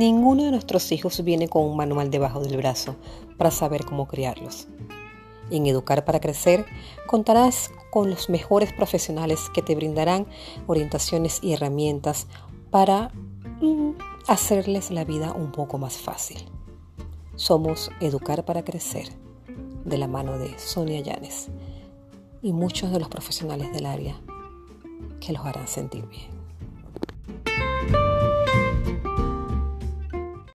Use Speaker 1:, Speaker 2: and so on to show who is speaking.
Speaker 1: Ninguno de nuestros hijos viene con un manual debajo del brazo para saber cómo criarlos. En Educar para Crecer contarás con los mejores profesionales que te brindarán orientaciones y herramientas para mm, hacerles la vida un poco más fácil. Somos Educar para Crecer, de la mano de Sonia Llanes y muchos de los profesionales del área que los harán sentir bien.